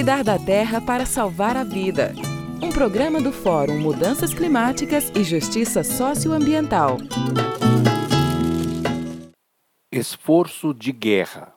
Cuidar da Terra para Salvar a Vida. Um programa do Fórum Mudanças Climáticas e Justiça Socioambiental. Esforço de guerra.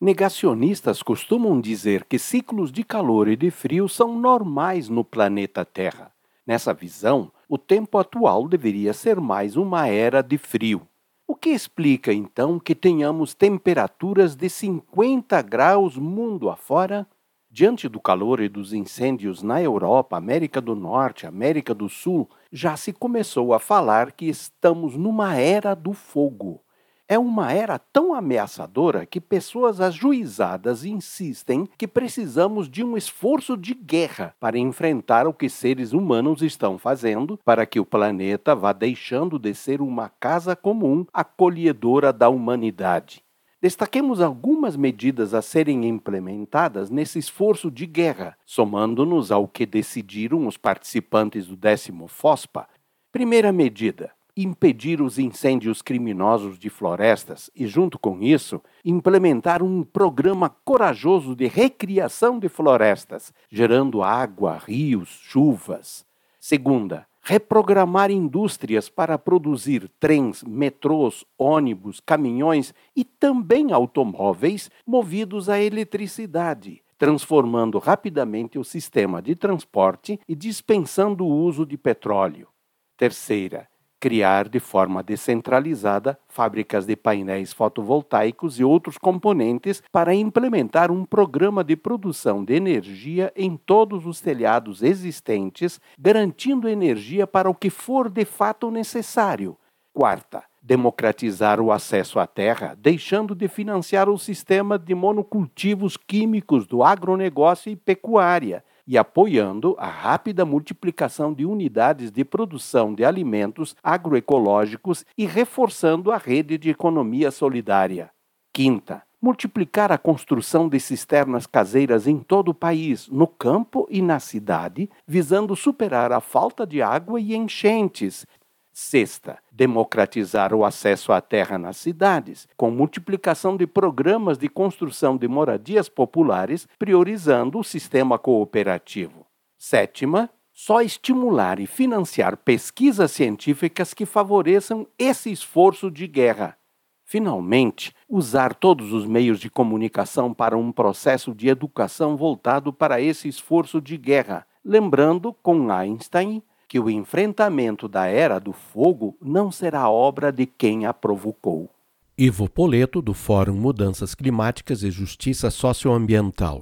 Negacionistas costumam dizer que ciclos de calor e de frio são normais no planeta Terra. Nessa visão, o tempo atual deveria ser mais uma era de frio. O que explica então que tenhamos temperaturas de 50 graus mundo afora? Diante do calor e dos incêndios na Europa, América do Norte, América do Sul, já se começou a falar que estamos numa era do fogo. É uma era tão ameaçadora que pessoas ajuizadas insistem que precisamos de um esforço de guerra para enfrentar o que seres humanos estão fazendo para que o planeta vá deixando de ser uma casa comum acolhedora da humanidade. Destaquemos algumas medidas a serem implementadas nesse esforço de guerra, somando-nos ao que decidiram os participantes do décimo FOSPA. Primeira medida: impedir os incêndios criminosos de florestas e, junto com isso, implementar um programa corajoso de recriação de florestas, gerando água, rios, chuvas. Segunda, reprogramar indústrias para produzir trens, metrôs, ônibus, caminhões e também automóveis movidos a eletricidade, transformando rapidamente o sistema de transporte e dispensando o uso de petróleo. Terceira, criar de forma descentralizada fábricas de painéis fotovoltaicos e outros componentes para implementar um programa de produção de energia em todos os telhados existentes, garantindo energia para o que for de fato necessário. Quarta, democratizar o acesso à terra, deixando de financiar o sistema de monocultivos químicos do agronegócio e pecuária e apoiando a rápida multiplicação de unidades de produção de alimentos agroecológicos e reforçando a rede de economia solidária. Quinta, multiplicar a construção de cisternas caseiras em todo o país, no campo e na cidade, visando superar a falta de água e enchentes, Sexta, democratizar o acesso à terra nas cidades, com multiplicação de programas de construção de moradias populares, priorizando o sistema cooperativo. Sétima, só estimular e financiar pesquisas científicas que favoreçam esse esforço de guerra. Finalmente, usar todos os meios de comunicação para um processo de educação voltado para esse esforço de guerra, lembrando, com Einstein, que o enfrentamento da Era do Fogo não será obra de quem a provocou. Ivo Poleto, do Fórum Mudanças Climáticas e Justiça Socioambiental.